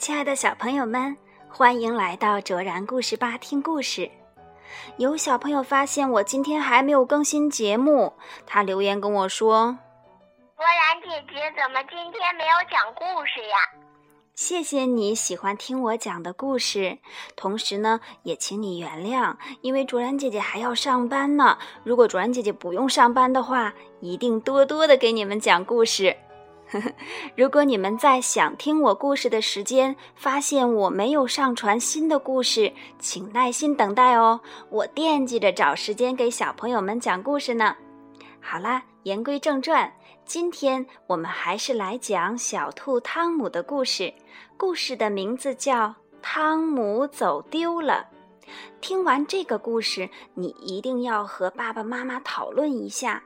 亲爱的小朋友们，欢迎来到卓然故事吧听故事。有小朋友发现我今天还没有更新节目，他留言跟我说：“卓然姐姐怎么今天没有讲故事呀？”谢谢你喜欢听我讲的故事，同时呢，也请你原谅，因为卓然姐姐还要上班呢。如果卓然姐姐不用上班的话，一定多多的给你们讲故事。如果你们在想听我故事的时间，发现我没有上传新的故事，请耐心等待哦。我惦记着找时间给小朋友们讲故事呢。好啦，言归正传，今天我们还是来讲小兔汤姆的故事。故事的名字叫《汤姆走丢了》。听完这个故事，你一定要和爸爸妈妈讨论一下。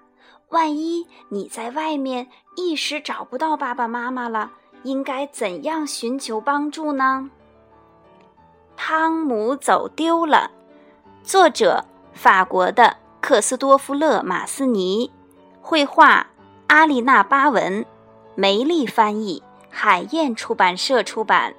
万一你在外面一时找不到爸爸妈妈了，应该怎样寻求帮助呢？汤姆走丢了，作者法国的克斯多夫勒·马斯尼，绘画阿丽娜·巴文，梅丽翻译，海燕出版社出版。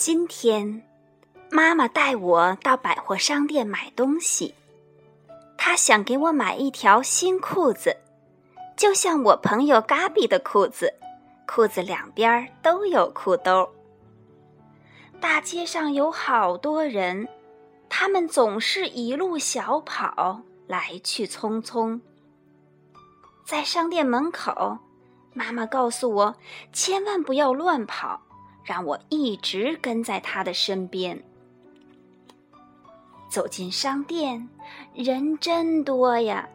今天，妈妈带我到百货商店买东西。她想给我买一条新裤子，就像我朋友嘎比的裤子，裤子两边都有裤兜。大街上有好多人，他们总是一路小跑，来去匆匆。在商店门口，妈妈告诉我，千万不要乱跑。让我一直跟在他的身边。走进商店，人真多呀，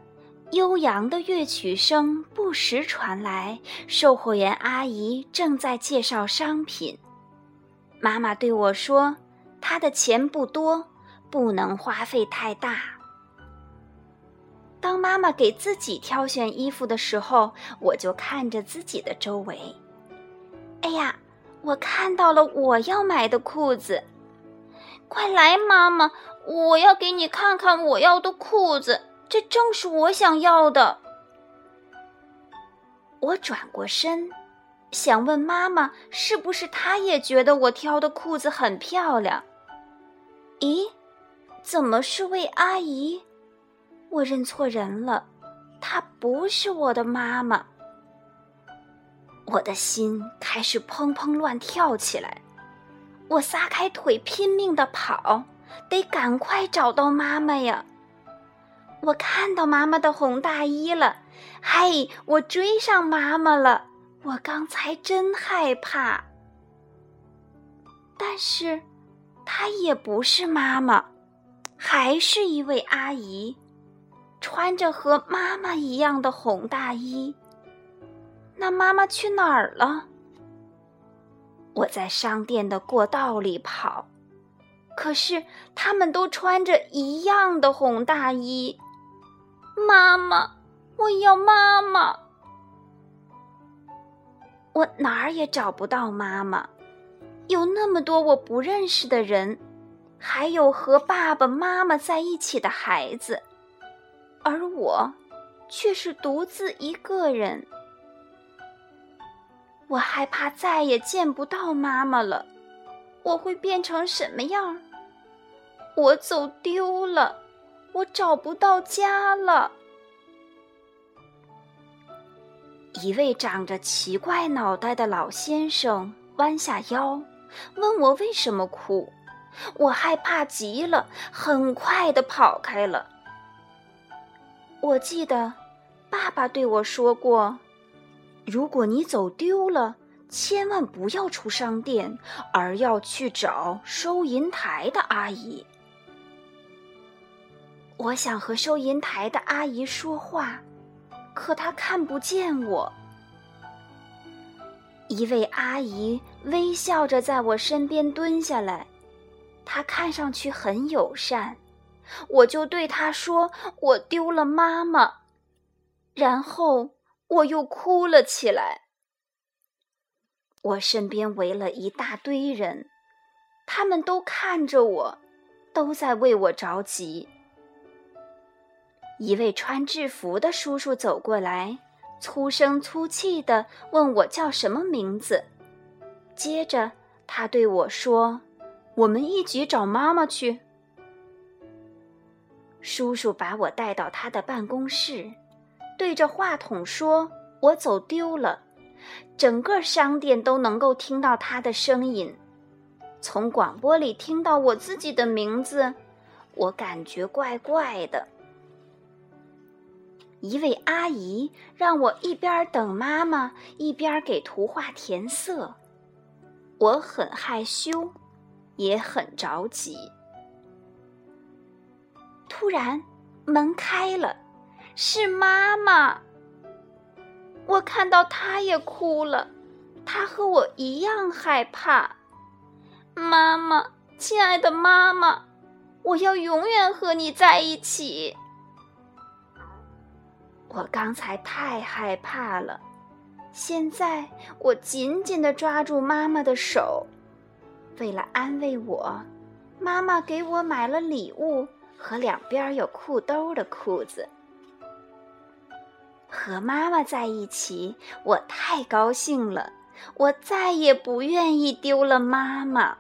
悠扬的乐曲声不时传来。售货员阿姨正在介绍商品。妈妈对我说：“她的钱不多，不能花费太大。”当妈妈给自己挑选衣服的时候，我就看着自己的周围。哎呀！我看到了我要买的裤子，快来，妈妈！我要给你看看我要的裤子，这正是我想要的。我转过身，想问妈妈，是不是她也觉得我挑的裤子很漂亮？咦，怎么是位阿姨？我认错人了，她不是我的妈妈。我的心开始砰砰乱跳起来，我撒开腿拼命的跑，得赶快找到妈妈呀！我看到妈妈的红大衣了，嘿，我追上妈妈了！我刚才真害怕，但是，她也不是妈妈，还是一位阿姨，穿着和妈妈一样的红大衣。那妈妈去哪儿了？我在商店的过道里跑，可是他们都穿着一样的红大衣。妈妈，我要妈妈！我哪儿也找不到妈妈，有那么多我不认识的人，还有和爸爸妈妈在一起的孩子，而我却是独自一个人。我害怕再也见不到妈妈了，我会变成什么样？我走丢了，我找不到家了。一位长着奇怪脑袋的老先生弯下腰，问我为什么哭。我害怕极了，很快的跑开了。我记得，爸爸对我说过。如果你走丢了，千万不要出商店，而要去找收银台的阿姨。我想和收银台的阿姨说话，可她看不见我。一位阿姨微笑着在我身边蹲下来，她看上去很友善。我就对她说：“我丢了妈妈。”然后我又哭了起来。我身边围了一大堆人，他们都看着我，都在为我着急。一位穿制服的叔叔走过来。粗声粗气地问我叫什么名字，接着他对我说：“我们一起找妈妈去。”叔叔把我带到他的办公室，对着话筒说：“我走丢了。”整个商店都能够听到他的声音。从广播里听到我自己的名字，我感觉怪怪的。一位阿姨让我一边等妈妈，一边给图画填色。我很害羞，也很着急。突然，门开了，是妈妈。我看到她也哭了，她和我一样害怕。妈妈，亲爱的妈妈，我要永远和你在一起。我刚才太害怕了，现在我紧紧地抓住妈妈的手。为了安慰我，妈妈给我买了礼物和两边有裤兜的裤子。和妈妈在一起，我太高兴了，我再也不愿意丢了妈妈。